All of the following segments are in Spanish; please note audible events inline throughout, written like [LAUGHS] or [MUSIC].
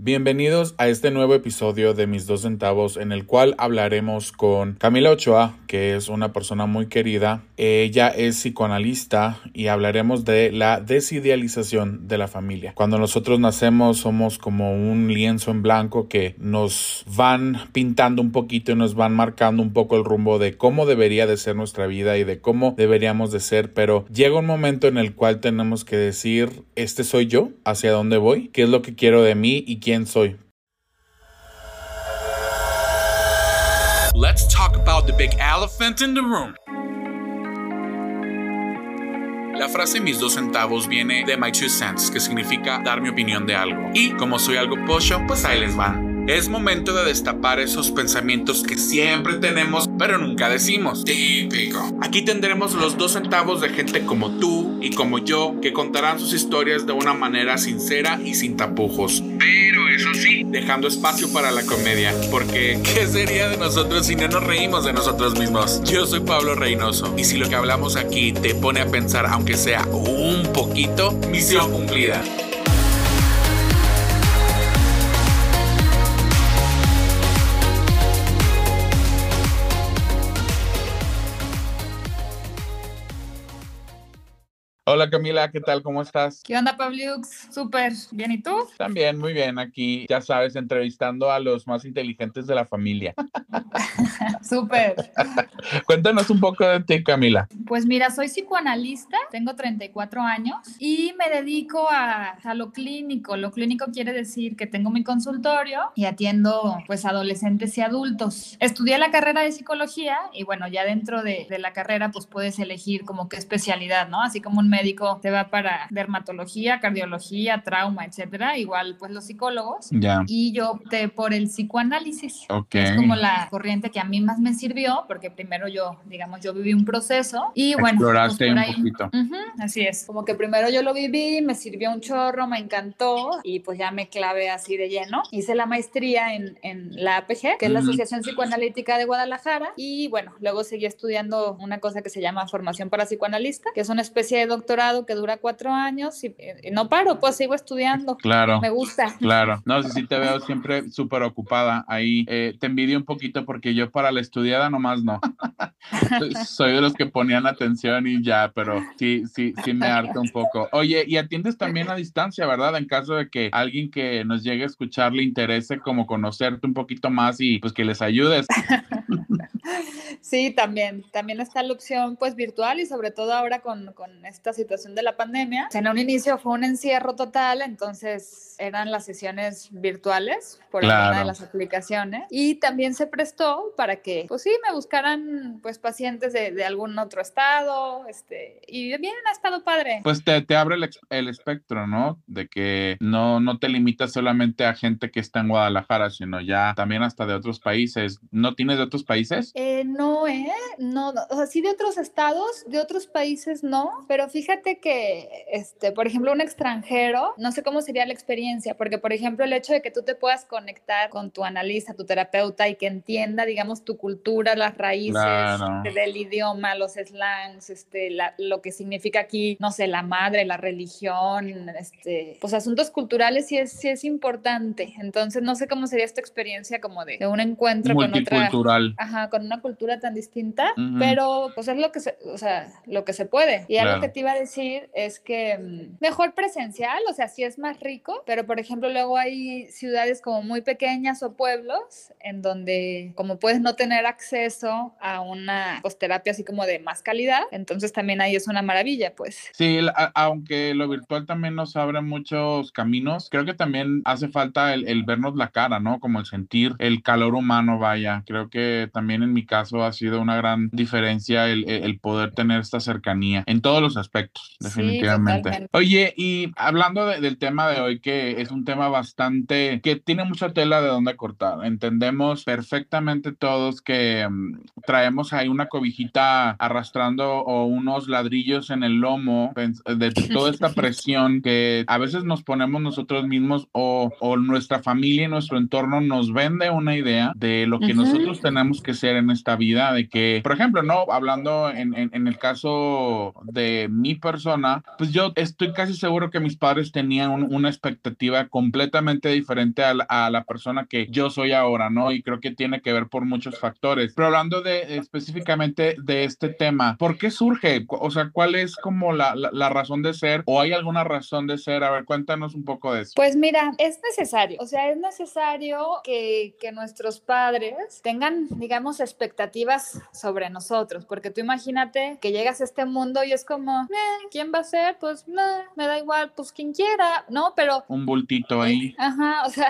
Bienvenidos a este nuevo episodio de Mis dos centavos en el cual hablaremos con Camila Ochoa, que es una persona muy querida. Ella es psicoanalista y hablaremos de la desidealización de la familia. Cuando nosotros nacemos somos como un lienzo en blanco que nos van pintando un poquito y nos van marcando un poco el rumbo de cómo debería de ser nuestra vida y de cómo deberíamos de ser, pero llega un momento en el cual tenemos que decir, este soy yo, hacia dónde voy, qué es lo que quiero de mí y quién soy. Let's talk about the big elephant in the room. La frase mis dos centavos viene de my two cents, que significa dar mi opinión de algo. Y como soy algo pocho, pues ahí les van. Es momento de destapar esos pensamientos que siempre tenemos, pero nunca decimos. Típico. Aquí tendremos los dos centavos de gente como tú y como yo que contarán sus historias de una manera sincera y sin tapujos. Pero eso sí, dejando espacio para la comedia, porque ¿qué sería de nosotros si no nos reímos de nosotros mismos? Yo soy Pablo Reynoso y si lo que hablamos aquí te pone a pensar, aunque sea un poquito, misión cumplida. Hola Camila, ¿qué tal? ¿Cómo estás? ¿Qué onda, Pabliux? Súper. ¿Bien y tú? También, muy bien. Aquí, ya sabes, entrevistando a los más inteligentes de la familia. [LAUGHS] Súper. [LAUGHS] Cuéntanos un poco de ti, Camila. Pues mira, soy psicoanalista, tengo 34 años y me dedico a, a, lo clínico. Lo clínico quiere decir que tengo mi consultorio y atiendo pues adolescentes y adultos. Estudié la carrera de psicología y bueno, ya dentro de, de la carrera pues puedes elegir como qué especialidad, ¿no? Así como un médico te va para dermatología, cardiología, trauma, etcétera. Igual, pues los psicólogos. Ya. Y yo opté por el psicoanálisis. Ok. que Es como la corriente que a mí más me sirvió, porque primero yo, digamos, yo viví un proceso y bueno. Exploraste pues, por un ahí- poquito. Ujú, así es. Como que primero yo lo viví, me sirvió un chorro, me encantó y pues ya me clavé así de lleno. Hice la maestría en, en la APG, que es la. Asociación Psicoanalítica de Guadalajara, y bueno, luego seguí estudiando una cosa que se llama formación para psicoanalista, que es una especie de doctorado que dura cuatro años y, y no paro, pues sigo estudiando. Claro. Me gusta. Claro, no, sí, sí te veo siempre súper ocupada ahí. Eh, te envidio un poquito porque yo para la estudiada nomás no. Soy- [LAUGHS] Soy de los que ponían atención y ya, pero sí, sí, sí me harta un poco. Oye, y atiendes también a distancia, ¿verdad? En caso de que alguien que nos llegue a escuchar le interese como conocerte un poquito más y pues que les ayudes. [LAUGHS] Sí, también. También está la opción pues virtual y sobre todo ahora con, con esta situación de la pandemia. En un inicio fue un encierro total, entonces eran las sesiones virtuales por alguna Claro. de las aplicaciones y también se prestó para que pues sí, me buscaran pues pacientes de, de algún otro estado este, y bien ha estado padre. Pues te, te abre el, el espectro, ¿no? De que no, no te limitas solamente a gente que está en Guadalajara, sino ya también hasta de otros países. ¿No tienes de otros países? Eh, no, ¿eh? No, o sea, sí de otros estados, de otros países no, pero fíjate que, este, por ejemplo, un extranjero, no sé cómo sería la experiencia, porque, por ejemplo, el hecho de que tú te puedas conectar con tu analista, tu terapeuta y que entienda, digamos, tu cultura, las raíces Claro. del idioma, los slangs, este, la- lo que significa aquí, no sé, la madre, la religión, este, pues asuntos culturales sí es, sí es importante. Entonces, no sé cómo sería esta experiencia como de, de un encuentro con otra Multicultural. ajá, con una cultura tan distinta, Ujú. pero pues es lo que se, o sea, lo que se puede. Y algo Claro. que te iba a decir es que mm, mejor presencial, o sea, sí es más rico, pero por ejemplo luego hay ciudades como muy pequeñas o pueblos en donde como puedes no tener acceso a una pues, terapia así como de más calidad, entonces también ahí es una maravilla, pues. Sí, a- aunque lo virtual también nos abre muchos caminos, creo que también hace falta el, el vernos la cara, ¿no? Como el sentir el calor humano, vaya. Creo que también en mi caso ha sido una gran diferencia el, el- poder tener esta cercanía en todos los aspectos, Sí, definitivamente. totalmente. Oye, y hablando de- del tema de hoy, que es un tema bastante, que tiene mucha tela de dónde cortar. Entendemos perfectamente todos que mm, traemos ahí una cobijita arrastrando o unos ladrillos en el lomo de toda esta [LAUGHS] presión que a veces nos ponemos nosotros mismos o, o nuestra familia y nuestro entorno nos vende una idea de lo que Ujú. nosotros tenemos que ser en esta vida, de que, por ejemplo, no, hablando en, en, el caso de mi persona, pues yo estoy casi seguro que mis padres tenían una expectativa completamente diferente a la, a la, persona que yo soy ahora, ¿no? Y creo que tiene que ver por muchos factores. Pero hablando de específicamente de este tema, ¿por qué surge? O sea, ¿cuál es como la, la, la razón de ser o hay alguna razón de ser? A ver, cuéntanos un poco de eso. Pues mira, es necesario, o sea, es necesario que, que nuestros padres tengan, digamos, expectativas sobre nosotros, porque tú imagínate que llegas a este mundo y es como, ¿quién va a ser? Pues me da igual, pues quien quiera, ¿no? Pero... Un bultito ahí. Ajá, [LAUGHS] o sea,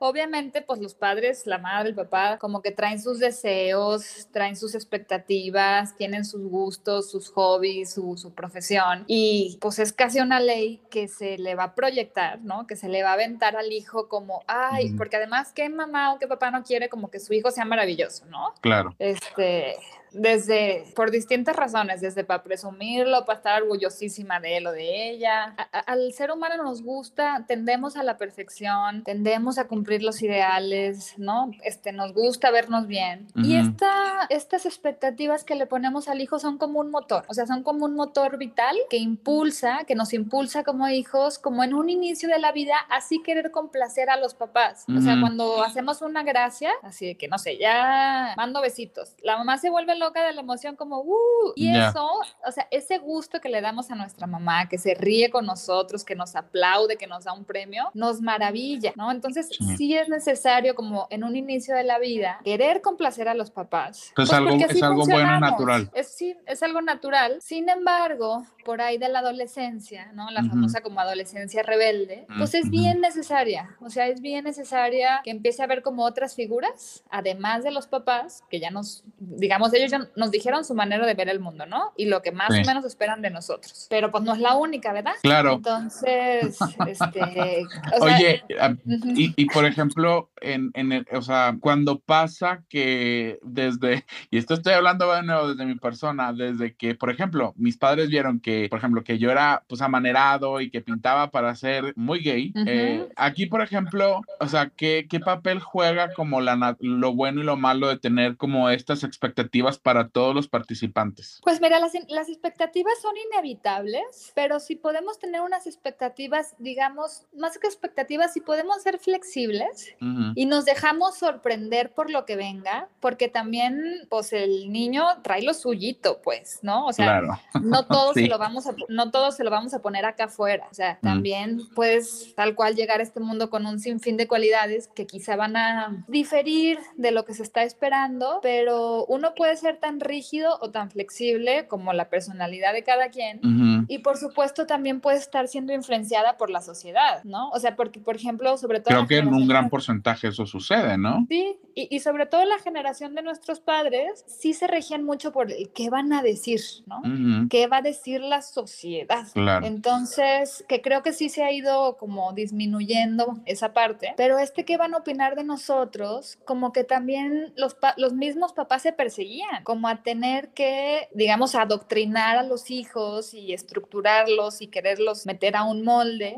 obviamente pues los padres, la madre, el papá, como que traen sus deseos, traen sus expectativas, tienen sus gustos, sus hobbies, su, su profesión y pues es casi una ley que se le va a proyectar, ¿no? Que se le va a aventar al hijo como, ay, porque además que mamá o que papá no quiere como que su hijo sea maravilloso, ¿no? Claro. Este, desde, por distintas razones, desde para presumirlo, para estar orgullosísima de él o de ella. al ser humano nos gusta, tendemos a la perfección, tendemos a cumplir los ideales, ¿no? Este, nos gusta vernos bien. Y esta, estas expectativas que le ponemos al hijo son como un motor, o sea, son como un motor vital que impulsa, que nos impulsa como hijos, como en un inicio de la vida, así querer complacer a los papás. O sea, cuando hacemos una gracia, así de que, no sé, ya mando besitos, la mamá se vuelve loca de la emoción como, uh, y eso, o sea, ese gusto que le damos a nuestra mamá, que se ríe con nosotros, que nos aplaude, que nos da un premio, nos maravilla, ¿no? Entonces, sí, es necesario como en un inicio de la vida querer complacer a los papás. Pues, algo, es algo bueno natural. Es, sí, es algo natural. Sin embargo, por ahí de la adolescencia, ¿no? La famosa como adolescencia rebelde, pues es bien necesaria, o sea, es bien necesaria que empiece a ver como otras figuras, además de los papás, que ya nos, digamos, ellos ya nos dijeron su manera de ver el mundo, ¿no? Y lo que más o menos esperan de nosotros. Pero pues no es la única, ¿verdad? Claro. Entonces, [LAUGHS] este... Oye, ah, y, por ejemplo, en, en el, o sea, cuando pasa que desde, y esto estoy hablando de nuevo desde mi persona, desde que, por ejemplo, mis padres vieron que por ejemplo, que yo era pues amanerado y que pintaba para ser muy gay. Eh, aquí, por ejemplo, o sea, ¿qué, ¿qué, papel juega como la, lo bueno y lo malo de tener como estas expectativas para todos los participantes? Pues mira, las, las expectativas son inevitables, pero si podemos tener unas expectativas, digamos, más que expectativas, si podemos ser flexibles y nos dejamos sorprender por lo que venga, porque también, pues el niño trae lo suyito, pues, ¿no? O sea, no [LAUGHS] todo se lo va no todo se lo vamos a poner acá afuera. O sea, también puedes tal cual llegar a este mundo con un sinfín de cualidades que quizá van a diferir de lo que se está esperando, pero uno puede ser tan rígido o tan flexible como la personalidad de cada quien. Y por supuesto también puede estar siendo influenciada por la sociedad, ¿no? O sea, porque, por ejemplo, sobre todo... Creo que en un gran porcentaje eso sucede, ¿no? Sí, y, y, sobre todo la generación de nuestros padres sí se regían mucho por el qué van a decir, ¿no? ¿Qué va a decir la sociedad. Entonces, que creo que sí se ha ido como disminuyendo esa parte, pero este que van a opinar de nosotros, como que también los, los mismos papás se perseguían, como a tener que, digamos, adoctrinar a los hijos y estructurarlos y quererlos meter a un molde,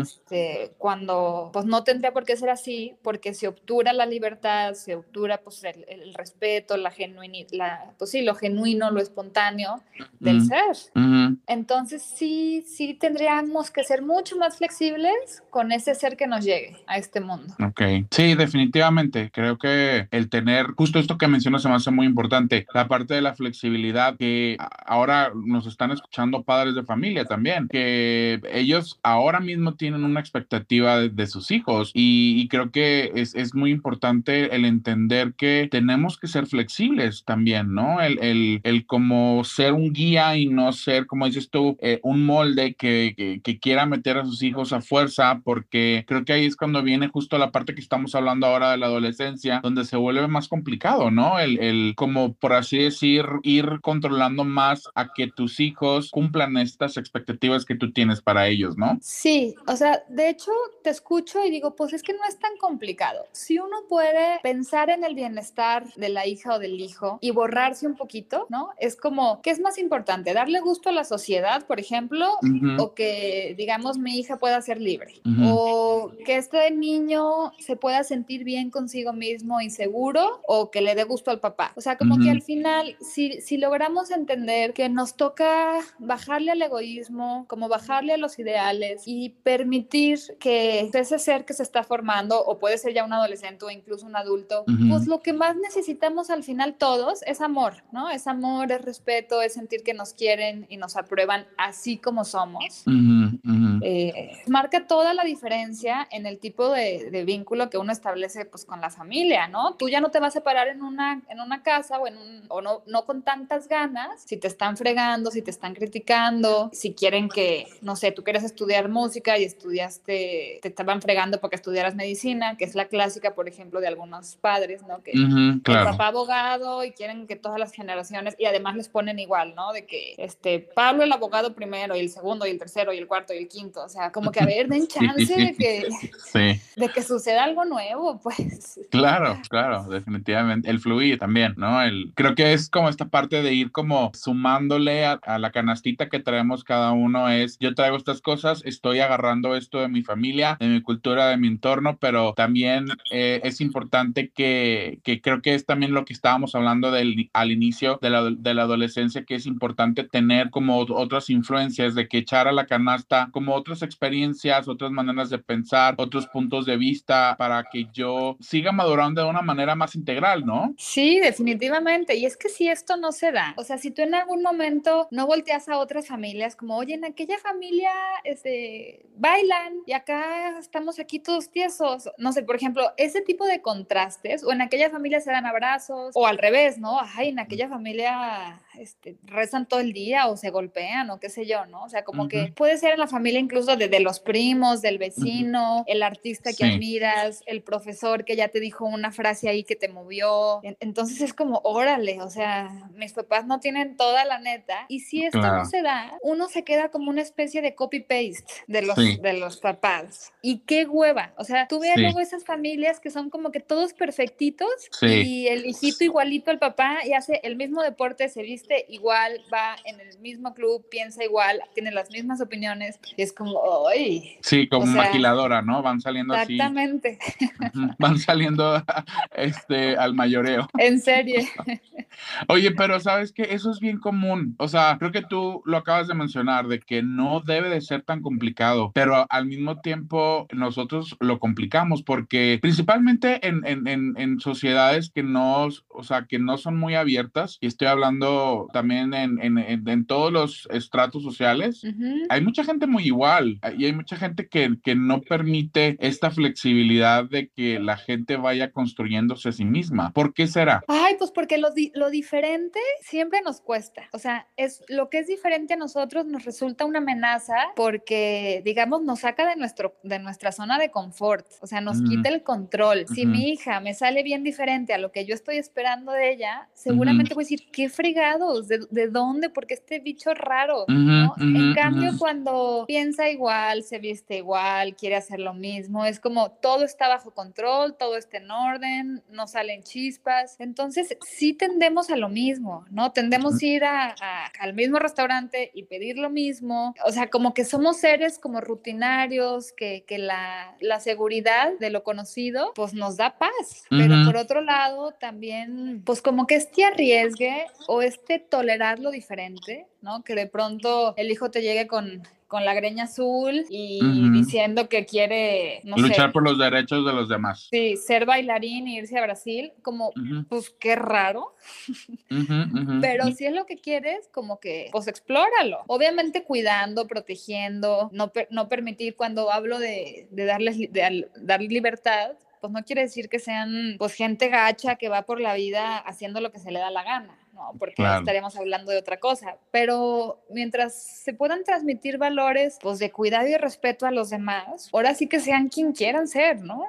este, cuando pues no tendría por qué ser así, porque se obtura la libertad, se obtura pues el, respeto, la genuinidad, pues sí, lo genuino, lo espontáneo del ser. Entonces sí, sí tendríamos que ser mucho más flexibles con ese ser que nos llegue a este mundo. Ok, sí, definitivamente. Creo que el tener, justo esto que mencionas se me hace muy importante, la parte de la flexibilidad que ahora nos están escuchando padres de familia también, que ellos ahora mismo tienen una expectativa de, sus hijos y, creo que es, es, muy importante el entender que tenemos que ser flexibles también, ¿no? El, el, el como ser un guía y no ser, como dices tú, eh, un molde que, que, quiera meter a sus hijos a fuerza, porque creo que ahí es cuando viene justo la parte que estamos hablando ahora de la adolescencia, donde se vuelve más complicado, ¿no? El, el como por así decir, ir controlando más a que tus hijos cumplan estas expectativas que tú tienes para ellos, ¿no? Sí, o sea, de hecho te escucho y digo, pues es que no es tan complicado. Si uno puede pensar en el bienestar de la hija o del hijo y borrarse un poquito, ¿no? Es como, ¿qué es más importante? ¿Darle gusto a la sociedad, por ejemplo? O que, digamos, mi hija pueda ser libre. O que este niño se pueda sentir bien consigo mismo y seguro. O que le dé gusto al papá. O sea, como que al final, si, si logramos entender que nos toca bajarle al egoísmo, como bajarle a los ideales y permitir que ese ser que se está formando, o puede ser ya un adolescente o incluso un adulto, pues lo que más necesitamos al final todos es amor, ¿no? Es amor, es respeto, es sentir que nos quieren y nos aprueban así como somos. Eh, marca toda la diferencia en el tipo de, vínculo que uno establece pues con la familia, ¿no? Tú ya no te vas a separar en una, en una casa o, en un, o no, no con tantas ganas si te están fregando, si te están criticando, si quieren que, no sé, tú quieres estudiar música y estudiaste, te estaban fregando porque estudiaras medicina, que es la clásica, por ejemplo, de algunos padres, ¿no? Que el papá abogado y quieren que todas las generaciones, y además les ponen igual, ¿no? De que este, Pablo el abogado primero y el segundo y el tercero y el cuarto y el quinto, o sea, como que a [LAUGHS] ver, den chance de que, [LAUGHS] de que suceda algo nuevo, pues. Claro, claro, definitivamente. El fluir también, ¿no? El, creo que es como esta parte de ir como sumándole a, la canastita que traemos cada uno es, yo traigo estas cosas, estoy agarrando esto de mi familia, de mi cultura, de mi entorno, pero también eh, es importante que, que, creo que es también lo que estábamos hablando del, al inicio de la, de la adolescencia, que es importante tener como otras influencias, de que echar a la canasta como otras experiencias, otras maneras de pensar, otros puntos de vista para que yo siga madurando de una manera más integral, ¿no? Sí, definitivamente. Y es que si esto no se da, o sea, si tú en algún momento no volteas a otras familias como, oye, en aquella familia este, bailan y acá estamos aquí todos tiesos, no sé, por ejemplo, ese tipo de contrastes, o en aquella familia se dan abrazos, o al revés, ¿no? Ay, en aquella familia este, rezan todo el día o se golpean o qué sé yo, ¿no? O sea, como que puede ser en la familia incluso de, los primos, del vecino, el artista que admiras, el profesor que ya te dijo una frase ahí que te movió. Entonces es como, órale, o sea, mis papás no tienen toda la neta. Y si esto no se da, uno se queda como una especie de copy-paste de los, de los papás. Y qué hueva. O sea, tú veas luego esas familias que son como que todos perfectitos y el hijito igualito al papá y hace el mismo deporte, se viste igual, va en el mismo club, piensa igual, tiene las mismas opiniones, y es como, ¡ay! Sí, como maquiladora, ¿no? Van saliendo exactamente. así. Exactamente. Van saliendo [LAUGHS] este, al mayoreo. En serie. [LAUGHS] Oye, pero sabes que eso es bien común. O sea, creo que tú lo acabas de mencionar, de que no debe de ser tan complicado, pero al mismo tiempo nosotros lo complicamos porque principalmente en, en, en, en sociedades que no, o sea, que no son muy abiertas, y estoy hablando también en, en, en, todos los estratos sociales, hay mucha gente muy igual y hay mucha gente que, que no permite esta flexibilidad de que la gente vaya construyéndose a sí misma. ¿Por qué será? Ay, pues porque lo, lo diferente siempre nos cuesta. O sea, es lo que es diferente a nosotros nos resulta una amenaza porque, digamos, nos saca de, nuestro, de nuestra zona de confort. O sea, nos quita el control. Si mi hija me sale bien diferente a lo que yo estoy esperando de ella, seguramente voy a decir, qué fregado ¿de, dónde? Porque este bicho raro, ¿no? en cambio, cuando piensa igual, se viste igual, quiere hacer lo mismo, es como todo está bajo control, todo está en orden, no salen chispas. Entonces, sí tendemos a lo mismo, ¿no? Tendemos a ir a, al mismo restaurante y pedir lo mismo. O sea, como que somos seres como rutinarios, que, que la, la seguridad de lo conocido, pues nos da paz. Pero por otro lado, también, pues como que este arriesgue o este tolerar lo diferente, ¿no? Que de pronto el hijo te llegue con, con la greña azul y diciendo que quiere luchar por los derechos de los demás. Sí, ser bailarín y irse a Brasil, como, pues qué raro. [LAUGHS] Pero si es lo que quieres, como que, pues explóralo. Obviamente cuidando, protegiendo, no, no permitir cuando hablo de, de darles de, dar libertad, pues no quiere decir que sean pues gente gacha que va por la vida haciendo lo que se le da la gana. ¿No? Porque estaríamos hablando de otra cosa. Pero mientras se puedan transmitir valores, pues de cuidado y respeto a los demás, ahora sí que sean quien quieran ser, ¿no?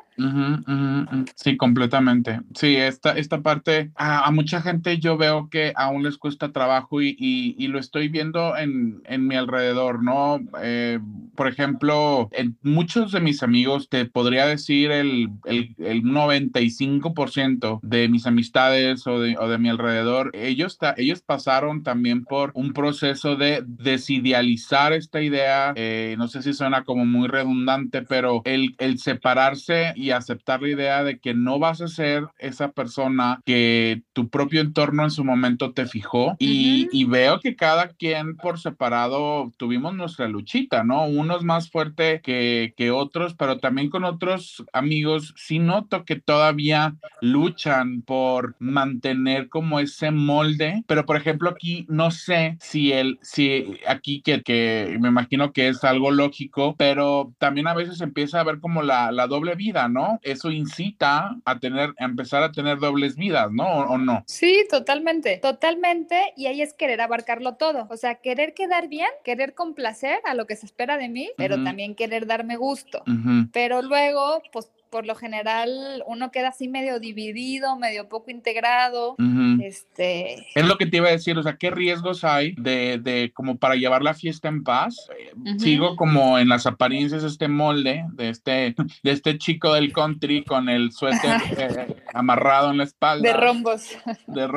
Sí, completamente. Sí, esta, esta parte, a, mucha gente yo veo que aún les cuesta trabajo y, y, lo estoy viendo en, en mi alrededor, ¿no? Eh, por ejemplo, en muchos de mis amigos, te podría decir el, el, el 95% de mis amistades o de, o de mi alrededor, ellos, ellos pasaron también por un proceso de desidealizar esta idea, eh, no sé si suena como muy redundante, pero el, el separarse y aceptar la idea de que no vas a ser esa persona que tu propio entorno en su momento te fijó y, y veo que cada quien por separado tuvimos nuestra luchita, ¿no? Uno es más fuerte que, que otros, pero también con otros amigos sí noto que todavía luchan por mantener como ese molde, pero por ejemplo aquí no sé si el, si aquí que, que me imagino que es algo lógico, pero también a veces empieza a ver como la, la doble vida, ¿no? Eso incita a tener, a empezar a tener dobles vidas, ¿no? ¿O, no? Sí, totalmente, totalmente, y ahí es querer abarcarlo todo, o sea, querer quedar bien, querer complacer a lo que se espera de mí, pero también querer darme gusto, pero luego, pues por lo general uno queda así medio dividido, medio poco integrado. este... Es lo que te iba a decir, o sea, ¿qué riesgos hay de, de como para llevar la fiesta en paz? Eh, sigo como en las apariencias este molde de este, [LAUGHS] de este chico del country con el suéter [LAUGHS] eh, amarrado en la espalda. De rombos. [LAUGHS] De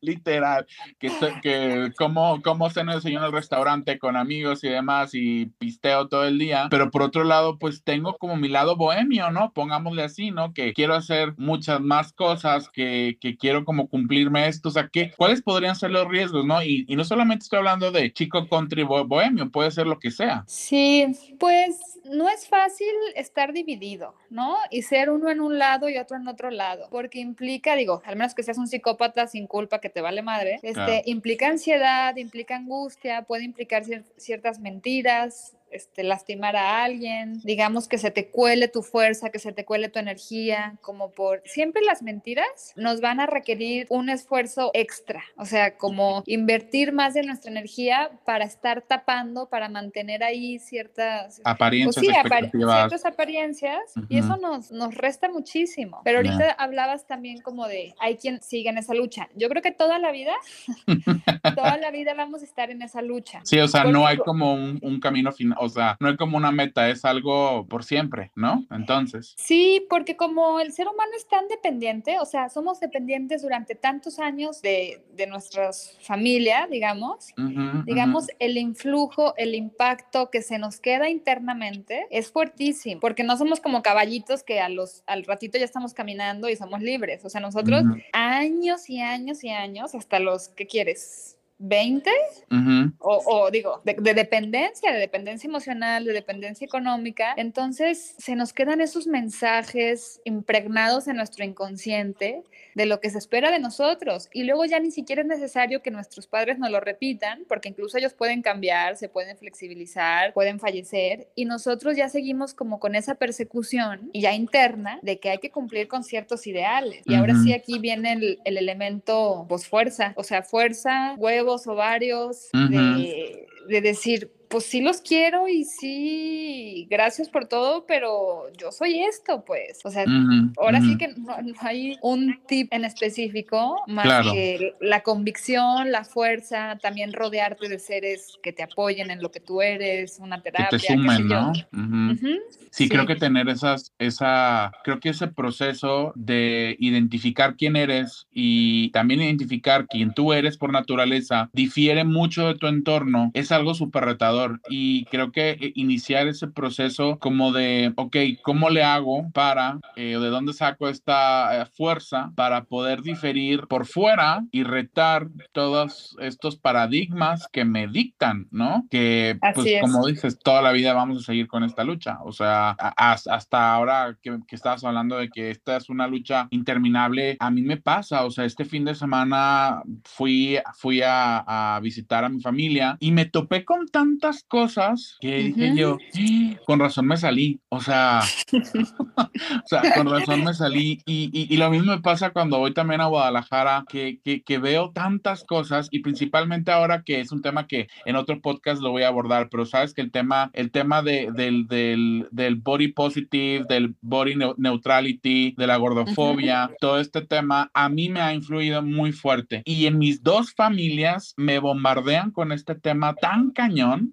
literal, que, que como, como se nos en el restaurante con amigos y demás y pisteo todo el día, pero por otro lado, pues tengo como mi lado bohemio, ¿no? Pongámosle así, ¿no? Que quiero hacer muchas más cosas, que, que quiero como cumplirme esto, o sea, que, ¿cuáles podrían ser los riesgos, ¿no? Y, y no solamente estoy hablando de chico country bohemio, puede ser lo que sea. Sí, pues no es fácil estar dividido, ¿no? Y ser uno en un lado y otro en otro lado, porque implica, digo, al menos que seas un psicópata sin culpa que te vale madre, este, implica ansiedad, implica angustia, puede implicar ciertas mentiras, este, lastimar a alguien, digamos que se te cuele tu fuerza, que se te cuele tu energía, como por... Siempre las mentiras nos van a requerir un esfuerzo extra, o sea, como invertir más de nuestra energía para estar tapando, para mantener ahí ciertas... Apariencias. Pues sí, ciertas apariencias, y eso nos, nos resta muchísimo. Pero ahorita hablabas también como de, hay quien sigue en esa lucha. Yo creo que toda la vida, [LAUGHS] toda la vida vamos a estar en esa lucha. Sí, o sea, no hay como un, un camino final o sea, no es como una meta, es algo por siempre, ¿no? Entonces. Sí, porque como el ser humano es tan dependiente, o sea, somos dependientes durante tantos años de, de nuestra familia, digamos, digamos, el influjo, el impacto que se nos queda internamente es fuertísimo, porque no somos como caballitos que a los, al ratito ya estamos caminando y somos libres, o sea, nosotros años y años y años, hasta los, ¿qué quieres? 20 o, digo, de, dependencia, de dependencia emocional, de dependencia económica. Entonces se nos quedan esos mensajes impregnados en nuestro inconsciente de lo que se espera de nosotros. Y luego ya ni siquiera es necesario que nuestros padres nos lo repitan, porque incluso ellos pueden cambiar, se pueden flexibilizar, pueden fallecer. Y nosotros ya seguimos como con esa persecución ya interna de que hay que cumplir con ciertos ideales. Y ahora sí aquí viene el, el elemento, pues fuerza, o sea, fuerza, huevo o varios, de, de decir, pues sí los quiero y sí, gracias por todo, pero yo soy esto, pues. O sea, ahora sí que no, hay un tip en específico, más que la convicción, la fuerza, también rodearte de seres que te apoyen en lo que tú eres, una terapia. Que te sumen, ¿no? sí, creo que tener esas, esa, creo que ese proceso de identificar quién eres y también identificar quién tú eres por naturaleza difiere mucho de tu entorno, es algo súper retador y creo que eh, iniciar ese proceso como de, ok, ¿cómo le hago para, eh, de dónde saco esta eh, fuerza para poder diferir por fuera y retar todos estos paradigmas que me dictan, ¿no? Que, pues como dices, toda la vida vamos a seguir con esta lucha. O sea, hasta ahora que, que estabas hablando de que esta es una lucha interminable, a mí me pasa, o sea, este fin de semana fui, fui a, a visitar a mi familia y me topé con tanta tantas cosas que dije yo, ¡Ah! con razón me salí, o sea, [LAUGHS] o sea, con razón me salí. Y, y, y, lo mismo me pasa cuando voy también a Guadalajara, que, que, que, veo tantas cosas y principalmente ahora que es un tema que en otro podcast lo voy a abordar, pero sabes que el tema, el tema de, del, del, del body positive, del body neutrality, de la gordofobia, todo este tema a mí me ha influido muy fuerte. Y en mis dos familias me bombardean con este tema tan cañón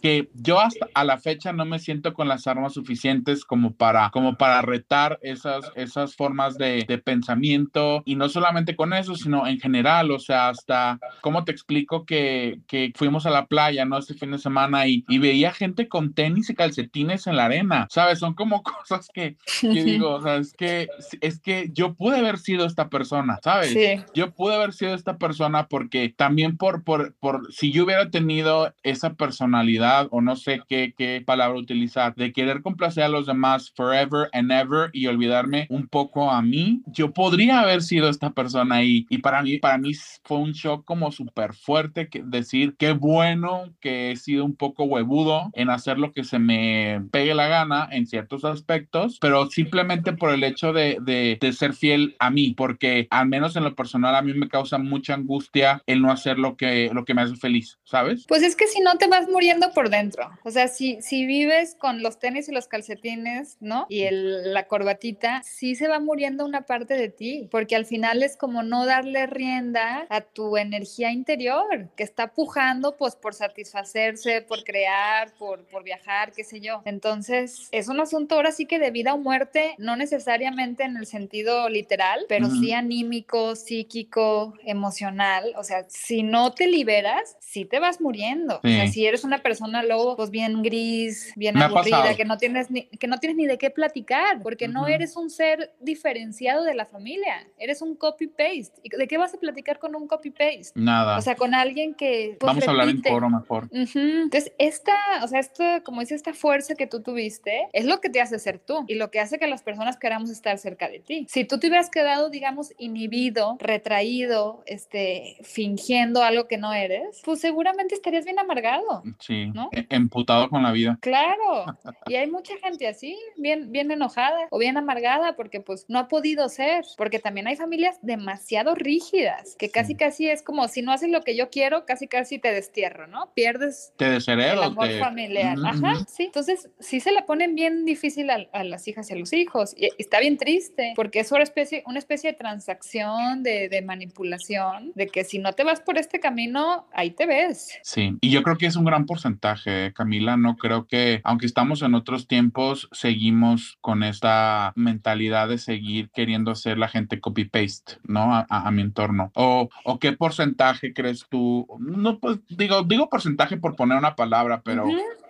que yo hasta a la fecha no me siento con las armas suficientes como para, como para retar esas, esas formas de, de pensamiento y no solamente con eso, sino en general, o sea, hasta, ¿cómo te explico que, que fuimos a la playa, ¿no? Este fin de semana y, y, veía gente con tenis y calcetines en la arena, ¿sabes? Son como [LAUGHS] cosas que, que [LAUGHS] digo, o sea, es que, es que yo pude haber sido esta persona, ¿sabes? Sí. Yo pude haber sido esta persona porque también por, por, por, si yo hubiera tenido esa personalidad o no sé qué, qué palabra utilizar, de querer complacer a los demás forever and ever y olvidarme un poco a mí, yo podría haber sido esta persona y, y para mí, para mí fue un shock como súper fuerte que decir qué bueno que he sido un poco huevudo en hacer lo que se me pegue la gana en ciertos aspectos, pero simplemente por el hecho de, de, de ser fiel a mí, porque al menos en lo personal a mí me causa mucha angustia el no hacer lo que, lo que me hace feliz, ¿sabes? Pues es que si no te vas muriendo por dentro, o sea, si, si vives con los tenis y los calcetines, ¿no? Y el, la corbatita, sí se va muriendo una parte de ti, porque al final es como no darle rienda a tu energía interior, que está pujando pues por satisfacerse, por crear, por, por viajar, qué sé yo. Entonces, es un asunto ahora sí que de vida o muerte, no necesariamente en el sentido literal, pero uh -huh. sí anímico, psíquico, emocional. O sea, si no te liberas, sí te vas muriendo. Sí. O sea, si eres una persona luego pues bien gris, bien Me aburrida, que no tienes ni que no tienes ni de qué platicar, porque uh -huh. no eres un ser diferenciado de la familia, eres un copy paste. ¿Y de qué vas a platicar con un copy paste? Nada. O sea, con alguien que pues, Vamos repite. a hablar en coro mejor. Uh -huh. Entonces, esta, o sea, esto como dice esta fuerza que tú tuviste, es lo que te hace ser tú y lo que hace que las personas queramos estar cerca de ti. Si tú te hubieras quedado, digamos, inhibido, retraído, este, fingiendo algo que no eres, pues seguramente estarías bien amargado. Sí, ¿no? E, emputado con la vida. Claro. [LAUGHS] Y hay mucha gente así, bien, bien enojada o bien amargada porque pues no ha podido ser, porque también hay familias demasiado rígidas, que casi sí. casi es como si no haces lo que yo quiero, casi casi te destierro, ¿no? Pierdes te desheredo, el amor te... familiar. Uh -huh. Ajá, sí. Entonces, sí se la ponen bien difícil a, a, las hijas y a los hijos. Y está bien triste, porque es una especie, una especie de transacción, de, de manipulación, de que si no te vas por este camino, ahí te ves. Sí, y yo creo que es un gran porcentaje, Camila. No creo que, aunque estamos en otros tiempos, seguimos con esta mentalidad de seguir queriendo hacer la gente copy-paste, ¿no? A, a, mi entorno. O, o qué porcentaje crees tú? No, pues digo, digo porcentaje por poner una palabra, pero...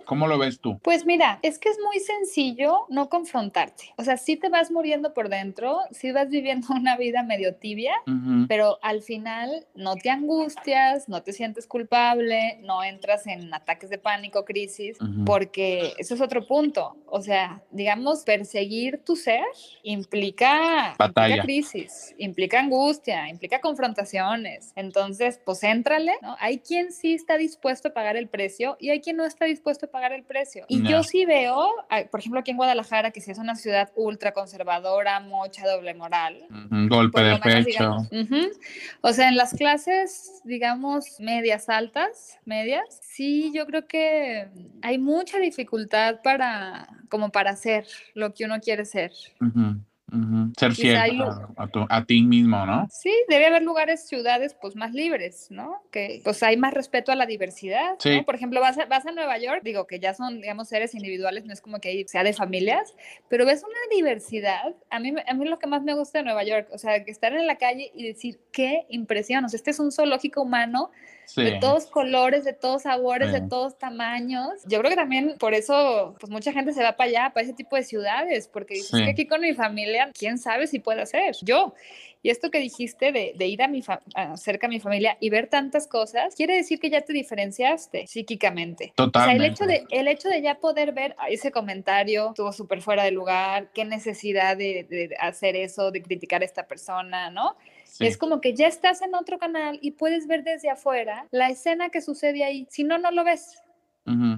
¿Cómo lo ves tú? Pues mira, es que es muy sencillo no confrontarte. O sea, sí te vas muriendo por dentro, sí vas viviendo [LAUGHS] una vida medio tibia, uh -huh. pero al final no te angustias, no te sientes culpable, no entras en ataques de pánico, crisis, uh -huh. porque eso es otro punto. O sea, digamos, perseguir tu ser implica, implica crisis, implica angustia, implica confrontaciones. Entonces, pues éntrale, ¿no? Hay quien sí está dispuesto a pagar el precio y hay quien no está dispuesto a pagar el precio. Y no. yo sí veo, por ejemplo, aquí en Guadalajara, que si es una ciudad ultra conservadora, mocha, doble moral. Un golpe de pecho. Digamos, uh -huh. O sea, en las clases, digamos, medias altas, medias, sí, yo creo que hay mucha dificultad para, como para hacer lo que uno quiere ser. Uh -huh. Uh -huh. Ser fiel a, a, tu, a, ti mismo, ¿no? Sí, debe haber lugares, ciudades, pues más libres, ¿no? Que pues hay más respeto a la diversidad, sí. ¿no? Por ejemplo, vas a, vas a Nueva York, digo que ya son, digamos, seres individuales, no es como que sea de familias, pero ves una diversidad, a mí, a mí lo que más me gusta de Nueva York, o sea, que estar en la calle y decir, qué impresión, o sea, este es un zoológico humano Sí. de todos colores, de todos sabores, sí. de todos tamaños. Yo creo que también por eso, pues mucha gente se va para allá, para ese tipo de ciudades, porque dices sí. que aquí con mi familia, quién sabe si puede hacer. Yo. Y esto que dijiste de, de ir a mi a cerca a mi familia y ver tantas cosas, quiere decir que ya te diferenciaste psíquicamente. Totalmente. O sea, el hecho de, el hecho de ya poder ver ese comentario estuvo súper fuera de lugar, qué necesidad de, de hacer eso, de criticar a esta persona, ¿no? Sí. Es como que ya estás en otro canal y puedes ver desde afuera la escena que sucede ahí. Si no, no lo ves.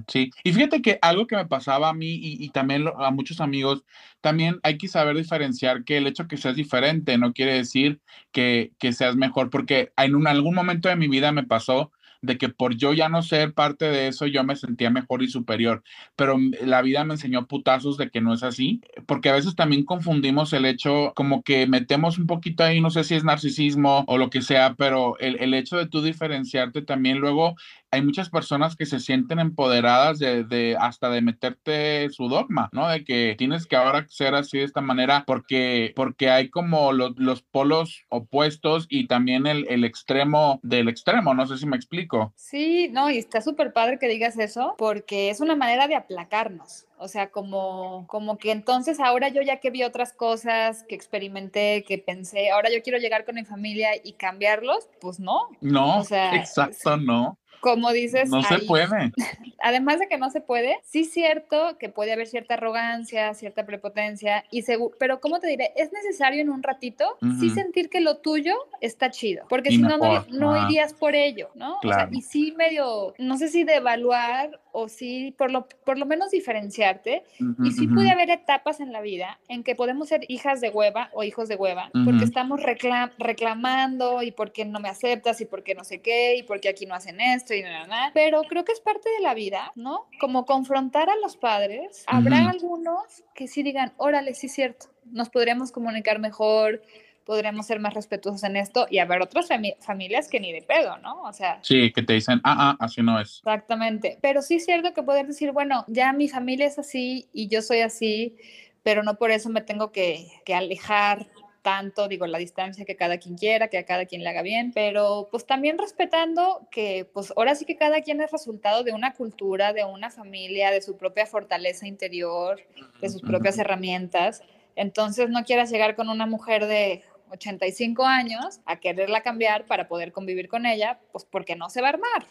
Sí, y fíjate que algo que me pasaba a mí y, también a muchos amigos, también hay que saber diferenciar que el hecho que seas diferente no quiere decir que, que seas mejor, porque en algún momento de mi vida me pasó de que por yo ya no ser parte de eso, yo me sentía mejor y superior. Pero la vida me enseñó putazos de que no es así, porque a veces también confundimos el hecho, como que metemos un poquito ahí, no sé si es narcisismo o lo que sea, pero el, el hecho de tú diferenciarte también luego hay muchas personas que se sienten empoderadas de, de, hasta de meterte su dogma, ¿no? De que tienes que ahora ser así de esta manera porque, porque hay como los polos opuestos y también el, el, extremo del extremo, no sé si me explico. Sí, no, y está súper padre que digas eso porque es una manera de aplacarnos. O sea, como, como que entonces ahora yo ya que vi otras cosas, que experimenté, que pensé, ahora yo quiero llegar con mi familia y cambiarlos, pues no. No, o sea, exacto, no como dices. No se puede. [LAUGHS] Además de que no se puede, sí es cierto que puede haber cierta arrogancia, cierta prepotencia, y pero ¿cómo te diré? Es necesario en un ratito sí sentir que lo tuyo está chido, porque si no, no, irías por ello, ¿no? Claro. y sí medio, no sé si de evaluar o sí, por lo, por lo menos diferenciarte. y sí puede haber etapas en la vida en que podemos ser hijas de hueva o hijos de hueva, porque estamos reclamando y porque no me aceptas y porque no sé qué y porque aquí no hacen esto y nada, Pero creo que es parte de la vida, ¿no? Como confrontar a los padres. Habrá algunos que sí digan, órale, sí es cierto, nos podríamos comunicar mejor, podríamos ser más respetuosos en esto y haber otras familias que ni de pedo, ¿no? O sea. Sí, que te dicen, ah, ah, así no es. Exactamente. Pero sí es cierto que poder decir, bueno, ya mi familia es así y yo soy así, pero no por eso me tengo que, que alejar tanto, digo, la distancia que cada quien quiera, que a cada quien le haga bien, pero pues también respetando que pues ahora sí que cada quien es resultado de una cultura, de una familia, de su propia fortaleza interior, de sus propias herramientas. Entonces no quieras llegar con una mujer de 85 años a quererla cambiar para poder convivir con ella, pues porque no se va a armar.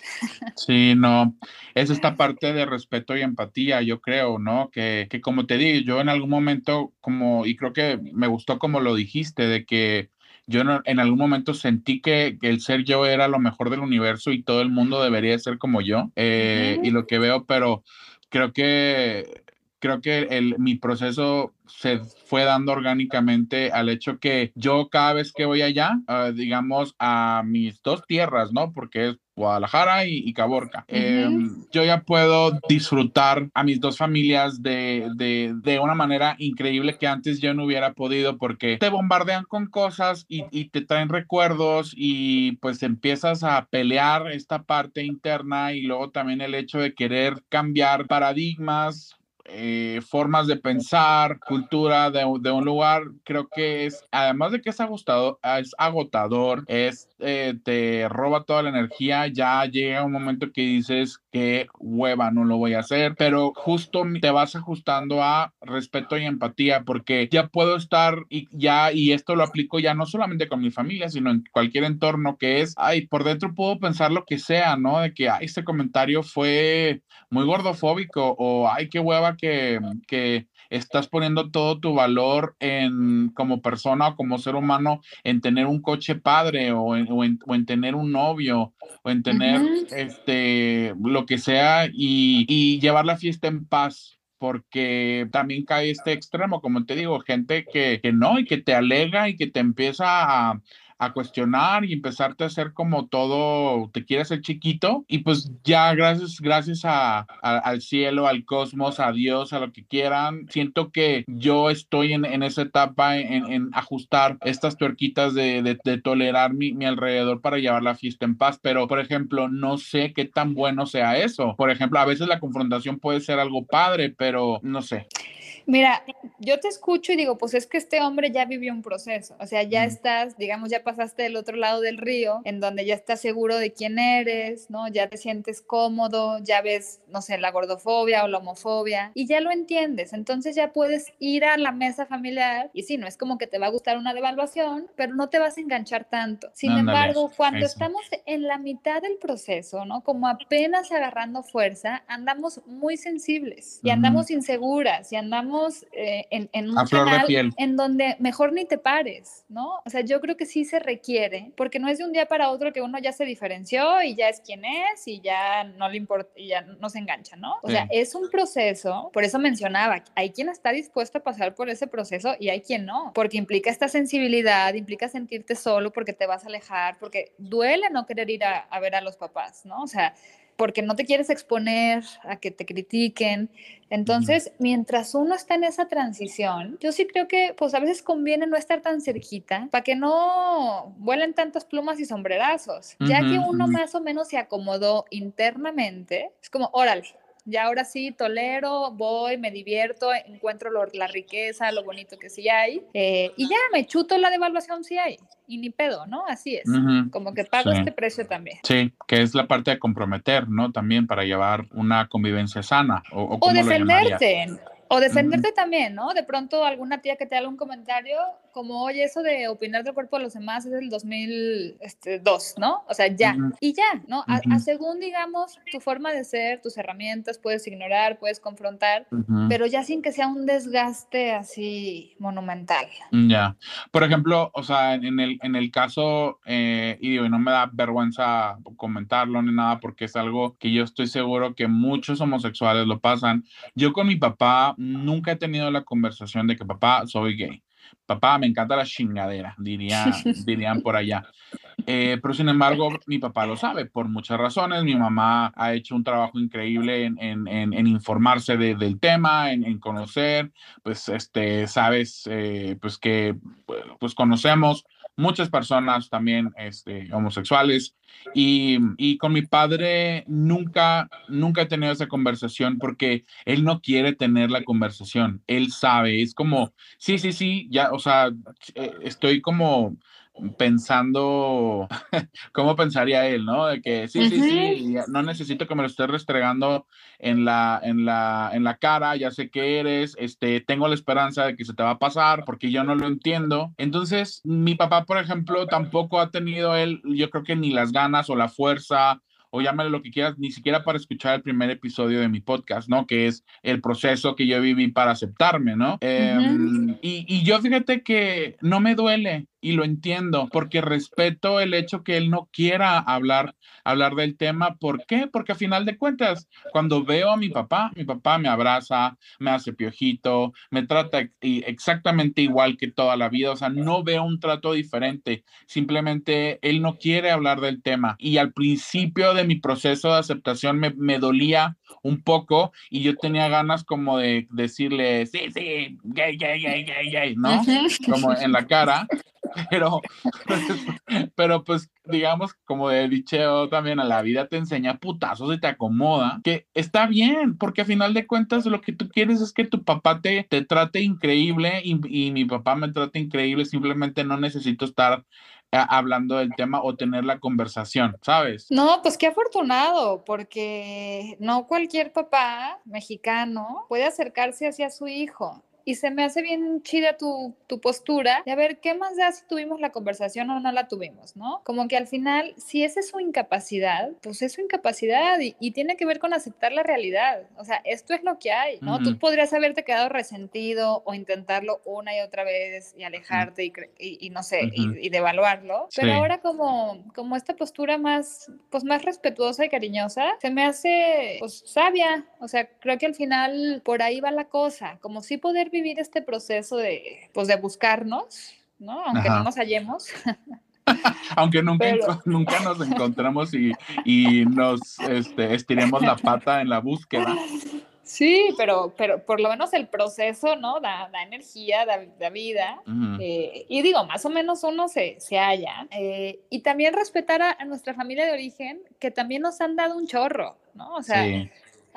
Sí, no, es esta [LAUGHS] parte de respeto y empatía, yo creo, ¿no? Que, que como te digo, yo en algún momento, como, y creo que me gustó como lo dijiste, de que yo en algún momento sentí que, el ser yo era lo mejor del universo y todo el mundo debería ser como yo, eh, y lo que veo, pero creo que creo que el, mi proceso se fue dando orgánicamente al hecho que yo cada vez que voy allá, ah, digamos, a mis dos tierras, ¿no? Porque es Guadalajara y, Caborca. Em, yo ya puedo disfrutar a mis dos familias de, de, de, una manera increíble que antes yo no hubiera podido porque te bombardean con cosas y, y, te traen recuerdos y pues empiezas a pelear esta parte interna y luego también el hecho de querer cambiar paradigmas eh, formas de pensar, cultura de, un lugar, creo que es, además de que es agotador, es, agotador, es eh, te roba toda la energía, ya llega un momento que dices que hueva, no lo voy a hacer, pero justo te vas ajustando a respeto y empatía, porque ya puedo estar y ya, y esto lo aplico ya no solamente con mi familia, sino en cualquier entorno que es, ay, por dentro puedo pensar lo que sea, ¿no? De que, ay, este comentario fue muy gordofóbico o, ay, qué hueva que, que estás poniendo todo tu valor en como persona o como ser humano en tener un coche padre o en, o en, tener un novio o en tener este lo que sea y, y llevar la fiesta en paz porque también cae este extremo, como te digo, gente que, que no y que te alega y que te empieza a, a cuestionar y empezarte a hacer como todo, te quieres ser chiquito y pues ya gracias, gracias a, al cielo, al cosmos, a Dios, a lo que quieran, siento que yo estoy en, en esa etapa en, en, ajustar estas tuerquitas de, de, de tolerar mi, mi, alrededor para llevar la fiesta en paz, pero por ejemplo, no sé qué tan bueno sea eso. Por ejemplo, a veces la confrontación puede ser algo padre, pero no sé. Mira, yo te escucho y digo, pues es que este hombre ya vivió un proceso, o sea, ya estás, digamos, ya pasaste del otro lado del río, en donde ya estás seguro de quién eres, ¿no? Ya te sientes cómodo, ya ves, no sé, la gordofobia o la homofobia, y ya lo entiendes, entonces ya puedes ir a la mesa familiar, y sí, no es como que te va a gustar una devaluación, pero no te vas a enganchar tanto. Sin embargo, cuando estamos en la mitad del proceso, ¿no? Como apenas agarrando fuerza, andamos muy sensibles y andamos inseguras y andamos estamos eh, en, en, un canal en donde mejor ni te pares, ¿no? O sea, yo creo que sí se requiere, porque no es de un día para otro que uno ya se diferenció y ya es quien es y ya no le importa y ya no se engancha, ¿no? O sea, es un proceso, por eso mencionaba, hay quien está dispuesto a pasar por ese proceso y hay quien no, porque implica esta sensibilidad, implica sentirte solo porque te vas a alejar, porque duele no querer ir a, a ver a los papás, ¿no? O sea, porque no te quieres exponer a que te critiquen. Entonces, mientras uno está en esa transición, yo sí creo que pues a veces conviene no estar tan cerquita para que no vuelen tantas plumas y sombrerazos. Ya que uno más o menos se acomodó internamente, es como, órale, ya ahora sí tolero, voy, me divierto, encuentro la riqueza, lo bonito que sí hay, eh, y ya me chuto la devaluación si hay, y ni pedo, ¿no? Así es, como que pago este precio también. Sí, que es la parte de comprometer, ¿no? También para llevar una convivencia sana. O, o, defenderte. O defenderte también, ¿no? De pronto alguna tía que te haga un comentario como, oye, eso de opinar del cuerpo de los demás es del 2002, este, ¿no? O sea, ya. Y ya, ¿no? A, según, digamos, tu forma de ser, tus herramientas, puedes ignorar, puedes confrontar, pero ya sin que sea un desgaste así monumental. Ya. Por ejemplo, o sea, en el, en el caso, eh, y digo, no me da vergüenza comentarlo ni nada, porque es algo que yo estoy seguro que muchos homosexuales lo pasan. Yo con mi papá nunca he tenido la conversación de que papá, soy gay. Papá, me encanta la chingadera, diría, [LAUGHS] dirían por allá. Eh, pero sin embargo, mi papá lo sabe por muchas razones. Mi mamá ha hecho un trabajo increíble en, en, en, informarse del tema, en, conocer, pues, este, sabes, eh, pues que, pues conocemos muchas personas también este, homosexuales. Y, y, con mi padre nunca, nunca he tenido esa conversación porque él no quiere tener la conversación, él sabe, es como, sí, sí, sí, ya, o sea, eh, estoy como pensando [LAUGHS] cómo pensaría él, ¿no? De que sí, sí, sí, no necesito que me lo estés restregando en la, en la, en la cara, ya sé que eres, este, tengo la esperanza de que se te va a pasar porque yo no lo entiendo. Entonces, mi papá, por ejemplo, tampoco ha tenido él, yo creo que ni las ganas o la fuerza o llámale lo que quieras, ni siquiera para escuchar el primer episodio de mi podcast, ¿no? Que es el proceso que yo viví para aceptarme, ¿no? Em, y, y, yo fíjate que no me duele, y lo entiendo porque respeto el hecho que él no quiera hablar, hablar del tema. ¿Por qué? Porque a final de cuentas, cuando veo a mi papá, mi papá me abraza, me hace piojito, me trata exactamente igual que toda la vida. O sea, no veo un trato diferente. Simplemente él no quiere hablar del tema. Y al principio de mi proceso de aceptación me, me dolía un poco y yo tenía ganas como de decirle, sí, sí, gay, gay, gay, gay, gay, ¿no? Como en la cara [LAUGHS] pero, [LAUGHS] pero pues digamos, como he dicho también, a la vida te enseña putazos y te acomoda, que está bien, porque a final de cuentas lo que tú quieres es que tu papá te, te trate increíble y, y mi papá me trate increíble, simplemente no necesito estar eh, hablando del tema o tener la conversación, ¿sabes? No, pues qué afortunado, porque no cualquier papá mexicano puede acercarse hacia su hijo y se me hace bien chida tu, tu postura de a ver qué más da si tuvimos la conversación o no la tuvimos, ¿no? Como que al final, si esa es su incapacidad, pues es su incapacidad y, y tiene que ver con aceptar la realidad. O sea, esto es lo que hay, ¿no? Tú podrías haberte quedado resentido o intentarlo una y otra vez y alejarte y, y, no sé, y, devaluarlo, pero ahora como, como esta postura más, pues más respetuosa y cariñosa, se me hace, pues, sabia. O sea, creo que al final por ahí va la cosa, como si poder vivir vivir este proceso de, pues, de buscarnos, ¿no? Aunque no nos hallemos. [LAUGHS] Aunque nunca, nunca nos encontramos y, y nos este, estiremos la pata en la búsqueda. Sí, pero, pero por lo menos el proceso, ¿no? Da, da energía, da, da vida. Eh, y digo, más o menos uno se, se halla. Eh, y también respetar a, nuestra familia de origen, que también nos han dado un chorro, ¿no? O sea,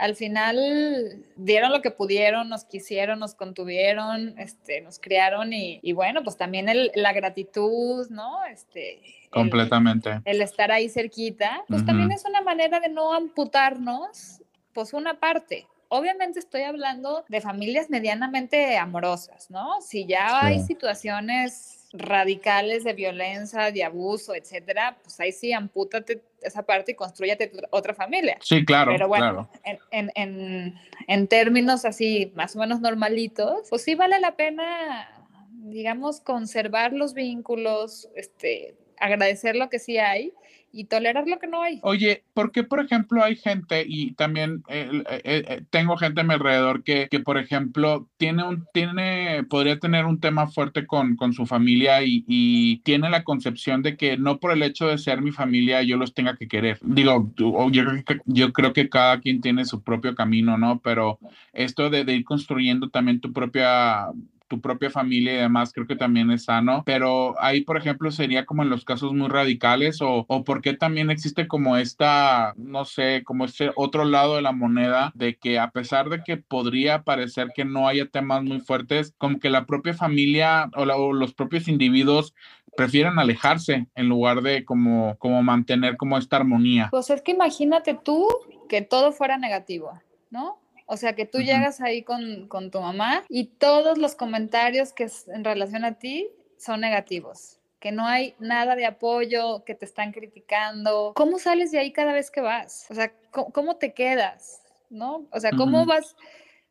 al final dieron lo que pudieron, nos quisieron, nos contuvieron, este, nos criaron y, bueno, pues también el, la gratitud, ¿no? Este, Completamente. El, estar ahí cerquita, pues también es una manera de no amputarnos, pues una parte. Obviamente estoy hablando de familias medianamente amorosas, ¿no? Si ya hay situaciones radicales de violencia, de abuso, etcétera, pues ahí sí, ampútate esa parte y construyate otra familia. Sí, claro. Pero bueno, En, en, en términos así más o menos normalitos, pues sí vale la pena, digamos, conservar los vínculos, este, agradecer lo que sí hay y tolerar lo que no hay. Oye, ¿por qué, por ejemplo, hay gente, y también eh, eh, eh, tengo gente a mi alrededor que, que, por ejemplo, tiene un, tiene, podría tener un tema fuerte con, con su familia y, y, tiene la concepción de que no por el hecho de ser mi familia yo los tenga que querer. Digo, yo, yo creo que cada quien tiene su propio camino, ¿no? Pero esto de, de ir construyendo también tu propia tu propia familia y demás, creo que también es sano, pero ahí, por ejemplo, sería como en los casos muy radicales o, o por qué también existe como esta, no sé, como este otro lado de la moneda de que a pesar de que podría parecer que no haya temas muy fuertes, como que la propia familia o, la, o los propios individuos prefieren alejarse en lugar de como, como mantener como esta armonía. Pues es que imagínate tú que todo fuera negativo, ¿no? O sea, que tú uh -huh. llegas ahí con, con, tu mamá y todos los comentarios que es en relación a ti son negativos, que no hay nada de apoyo, que te están criticando. ¿Cómo sales de ahí cada vez que vas? O sea, ¿cómo, cómo te quedas? ¿No? O sea, ¿cómo uh -huh. vas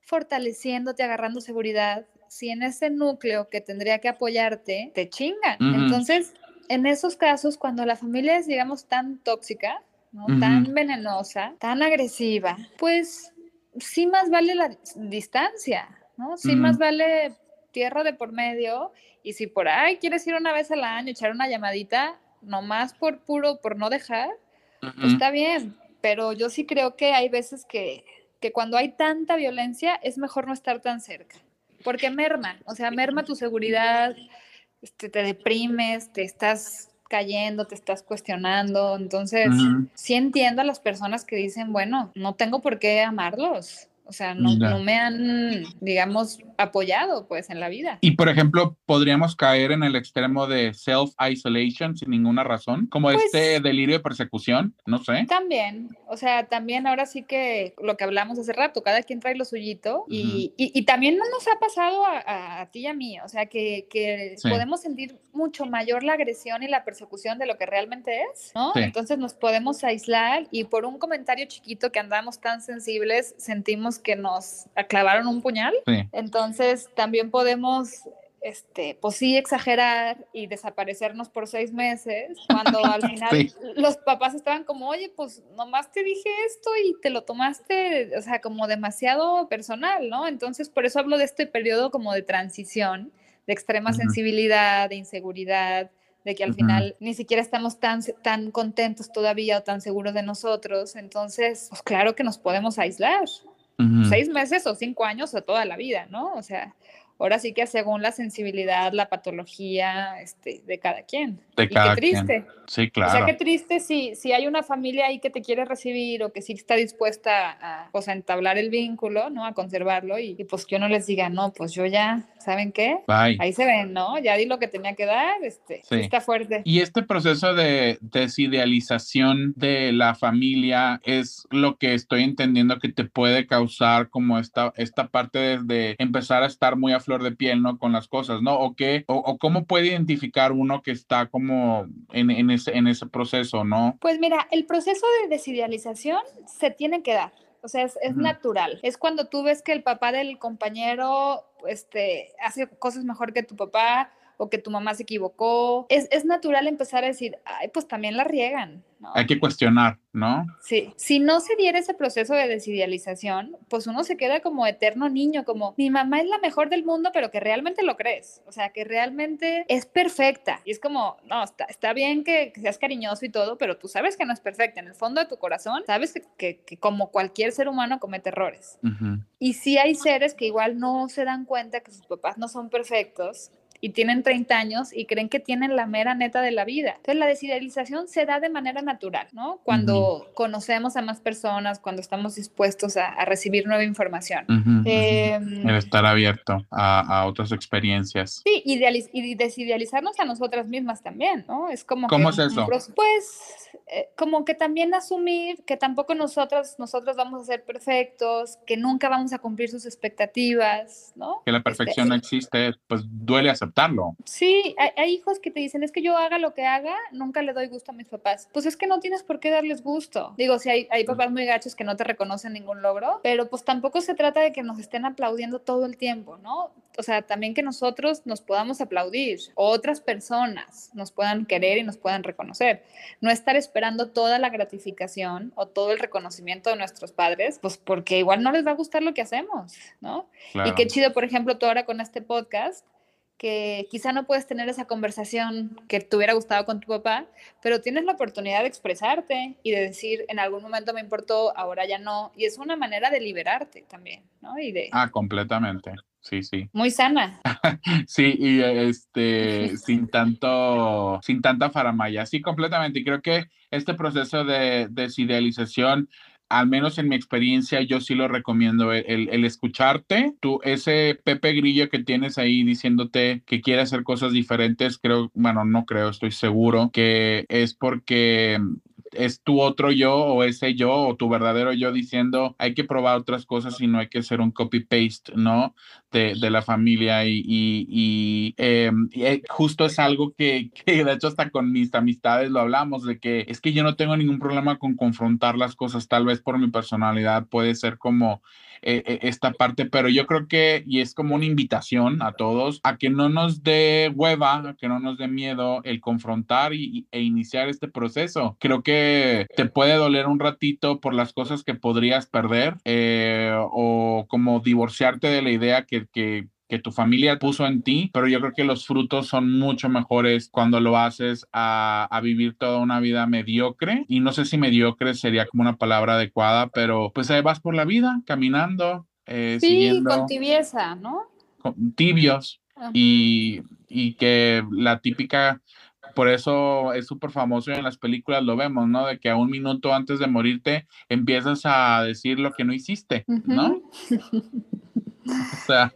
fortaleciéndote, agarrando seguridad si en ese núcleo que tendría que apoyarte te chingan? Uh -huh. Entonces, en esos casos, cuando la familia es, digamos, tan tóxica, ¿no? tan venenosa, tan agresiva, pues sí más vale la distancia, ¿no? Sí más vale tierra de por medio y si por ahí quieres ir una vez al año, echar una llamadita, nomás por puro, por no dejar, uh -huh. pues está bien, pero yo sí creo que hay veces que, que cuando hay tanta violencia es mejor no estar tan cerca, porque merma, o sea, merma tu seguridad, este, te deprimes, te estás cayendo, te estás cuestionando. Entonces, uh -huh. sí entiendo a las personas que dicen, bueno, no tengo por qué amarlos. O sea, no, no, me han, digamos, apoyado pues en la vida. Y por ejemplo, podríamos caer en el extremo de self-isolation sin ninguna razón, como pues, este delirio de persecución, no sé. También, o sea, también ahora sí que lo que hablamos hace rato, cada quien trae lo suyito y, uh -huh. y, y, también no nos ha pasado a, a, a, ti y a mí, o sea, que, que sí. podemos sentir mucho mayor la agresión y la persecución de lo que realmente es, ¿no? Sí. Entonces nos podemos aislar y por un comentario chiquito que andamos tan sensibles, sentimos que nos clavaron un puñal. Sí. Entonces también podemos este, pues sí, exagerar y desaparecernos por seis meses, cuando [LAUGHS] al final sí. los papás estaban como, oye, pues nomás te dije esto y te lo tomaste, o sea, como demasiado personal, ¿no? Entonces, por eso hablo de este periodo como de transición, de extrema uh -huh. sensibilidad, de inseguridad, de que al uh -huh. final ni siquiera estamos tan, tan contentos todavía o tan seguros de nosotros, entonces, pues claro que nos podemos aislar. Seis meses o cinco años o toda la vida, ¿no? O sea, ahora sí que según la sensibilidad, la patología este, de cada quien. De y cada qué triste. Quien. Sí, claro. O sea, qué triste si, si hay una familia ahí que te quiere recibir o que sí está dispuesta a, pues, a entablar el vínculo, ¿no? A conservarlo y, y, pues que uno les diga, no, pues yo ya, ¿saben qué? Bye. Ahí se ven, ¿no? Ya di lo que tenía que dar, este, sí. está fuerte. Y este proceso de desidealización de la familia es lo que estoy entendiendo que te puede causar como esta, esta parte de, de empezar a estar muy a flor de piel, ¿no? Con las cosas, ¿no? O, qué, o, o cómo puede identificar uno que está como en, en, ese, en ese proceso, ¿no? Pues mira, el proceso de desidealización se tiene que dar. O sea, es, es uh -huh. natural. Es cuando tú ves que el papá del compañero este, hace cosas mejor que tu papá o que tu mamá se equivocó. Es, es natural empezar a decir, ay, pues también la riegan. ¿no? Hay que cuestionar, ¿no? Sí. Si no se diera ese proceso de desidealización, pues uno se queda como eterno niño, como mi mamá es la mejor del mundo, pero que realmente lo crees. O sea, que realmente es perfecta. Y es como, no, está, está bien que, que, seas cariñoso y todo, pero tú sabes que no es perfecta. En el fondo de tu corazón, sabes que, que, que como cualquier ser humano comete errores. Uh -huh. Y sí hay seres que igual no se dan cuenta que sus papás no son perfectos y tienen 30 años y creen que tienen la mera neta de la vida. Entonces la desidealización se da de manera natural, ¿no? Cuando uh -huh. conocemos a más personas, cuando estamos dispuestos a, a recibir nueva información. Uh -huh, eh, El estar abierto a, a, otras experiencias. Sí, y desidealizarnos a nosotras mismas también, ¿no? Es como... ¿Cómo que, es eso? Pues eh, como que también asumir que tampoco nosotras, nosotros vamos a ser perfectos, que nunca vamos a cumplir sus expectativas, ¿no? Que la perfección este, no existe, pues duele aceptar aceptarlo. Sí, hay, hijos que te dicen, es que yo haga lo que haga, nunca le doy gusto a mis papás. Pues es que no tienes por qué darles gusto. Digo, si hay, hay papás muy gachos que no te reconocen ningún logro, pero pues tampoco se trata de que nos estén aplaudiendo todo el tiempo, ¿no? O sea, también que nosotros nos podamos aplaudir, o otras personas nos puedan querer y nos puedan reconocer. No estar esperando toda la gratificación o todo el reconocimiento de nuestros padres, pues porque igual no les va a gustar lo que hacemos, ¿no? Y qué chido, por ejemplo, tú ahora con este podcast, que quizá no puedes tener esa conversación que te hubiera gustado con tu papá, pero tienes la oportunidad de expresarte y de decir, en algún momento me importó, ahora ya no, y es una manera de liberarte también, ¿no? Y de... Ah, completamente. Sí, sí. Muy sana. [LAUGHS] sí, y este, sin tanto, sin tanta faramaya. Sí, completamente. Y creo que este proceso de desidealización al menos en mi experiencia, yo sí lo recomiendo, el, el, escucharte, tú, ese Pepe Grillo que tienes ahí diciéndote que quiere hacer cosas diferentes, creo, bueno, no creo, estoy seguro que es porque es tu otro yo o ese yo o tu verdadero yo diciendo hay que probar otras cosas y no hay que hacer un copy-paste, ¿no? De, de, la familia y, y, em, eh, justo es algo que, [LAUGHS] que, de hecho hasta con mis amistades lo hablamos, de que es que yo no tengo ningún problema con confrontar las cosas, tal vez por mi personalidad puede ser como eh, eh, esta parte, pero yo creo que, y es como una invitación a todos, a que no nos dé hueva, que no nos dé miedo el confrontar y, e iniciar este proceso. Creo que te puede doler un ratito por las cosas que podrías perder eh, o como divorciarte de la idea que que tu familia puso en ti, pero yo creo que los frutos son mucho mejores cuando lo haces a, a, vivir toda una vida mediocre. Y no sé si mediocre sería como una palabra adecuada, pero pues ahí vas por la vida caminando. Eh, sí, con tibieza, ¿no? tibios. Y, y que la típica por eso es súper famoso y en las películas lo vemos, ¿no? De que a un minuto antes de morirte empiezas a decir lo que no hiciste, ¿no? [LAUGHS] O sea,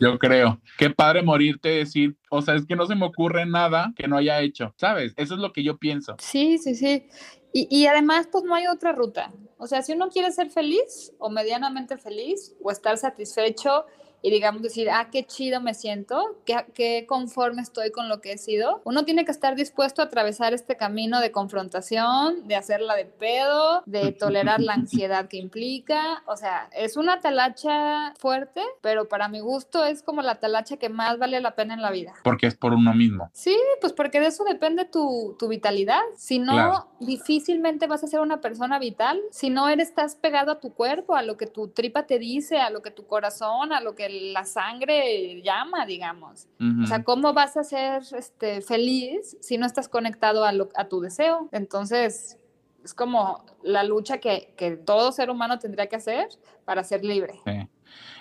yo creo. Qué padre morirte decir, o sea, es que no se me ocurre nada que no haya hecho, ¿sabes? Eso es lo que yo pienso. Sí, sí, sí. Y, y además, pues no hay otra ruta. O sea, si uno quiere ser feliz o medianamente feliz o estar satisfecho y digamos decir, ah, qué chido me siento, qué, qué conforme estoy con lo que he sido, uno tiene que estar dispuesto a atravesar este camino de confrontación, de hacerla de pedo, de tolerar la ansiedad que implica. O sea, es una talacha fuerte, pero para mi gusto es como la talacha que más vale la pena en la vida. Porque es por uno mismo. Sí, pues porque de eso depende tu, tu vitalidad. Si no, difícilmente vas a ser una persona vital. Si no eres, estás pegado a tu cuerpo, a lo que tu tripa te dice, a lo que tu corazón, a lo que la sangre llama, digamos. O sea, ¿cómo vas a ser este, feliz si no estás conectado a, a tu deseo? Entonces, es como la lucha que, que, todo ser humano tendría que hacer para ser libre. Sí.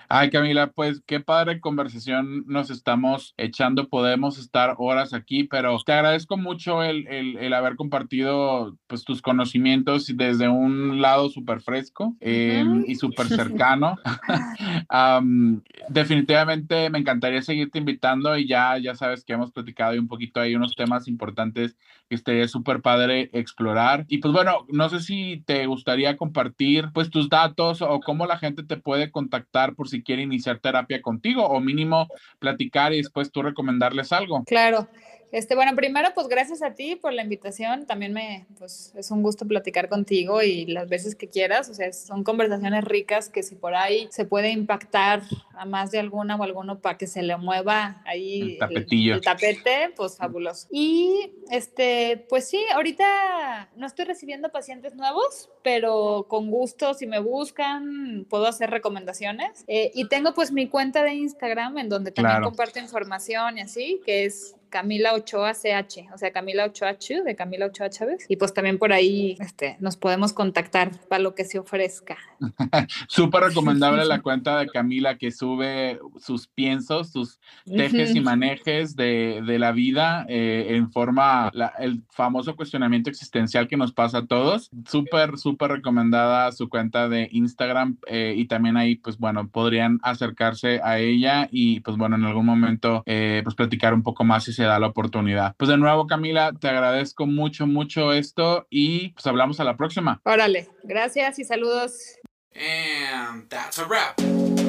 Ay, Camila, pues qué padre conversación nos estamos echando. Podemos estar horas aquí, pero te agradezco mucho el, el, el haber compartido pues, tus conocimientos desde un lado súper fresco em, y súper [LAUGHS] cercano. [LAUGHS] definitivamente me encantaría seguirte invitando y ya, ya sabes que hemos platicado y un poquito hay unos temas importantes que estaría súper padre explorar. Y pues bueno, no sé si te gustaría compartir pues tus datos o cómo la gente te puede contactar por si quiere iniciar terapia contigo o mínimo platicar y después tú recomendarles algo. Claro. Este, bueno, primero, pues gracias a ti por la invitación. También me, pues es un gusto platicar contigo y las veces que quieras. O sea, son conversaciones ricas que si por ahí se puede impactar a más de alguna o alguno para que se le mueva ahí el, el, tapete, pues fabuloso. Y este, pues sí, ahorita no estoy recibiendo pacientes nuevos, pero con gusto, si me buscan, puedo hacer recomendaciones. Eh, y tengo pues mi cuenta de Instagram en donde también comparto información y así, que es Camila Ochoa CH, o sea, Camila Ochoa Chu, de Camila Ochoa Chávez. Y pues también por ahí este, nos podemos contactar para lo que se ofrezca. [LAUGHS] Súper recomendable la cuenta de Camila que sube sus piensos, sus tejes y manejes de, de la vida eh, en forma, el famoso cuestionamiento existencial que nos pasa a todos. Súper, súper recomendada su cuenta de Instagram eh, y también ahí, pues bueno, podrían acercarse a ella y pues bueno, en algún momento eh, pues platicar un poco más se da la oportunidad. Pues de nuevo, Camila, te agradezco mucho, mucho esto y pues hablamos a la próxima. Órale, gracias y saludos. And that's a wrap.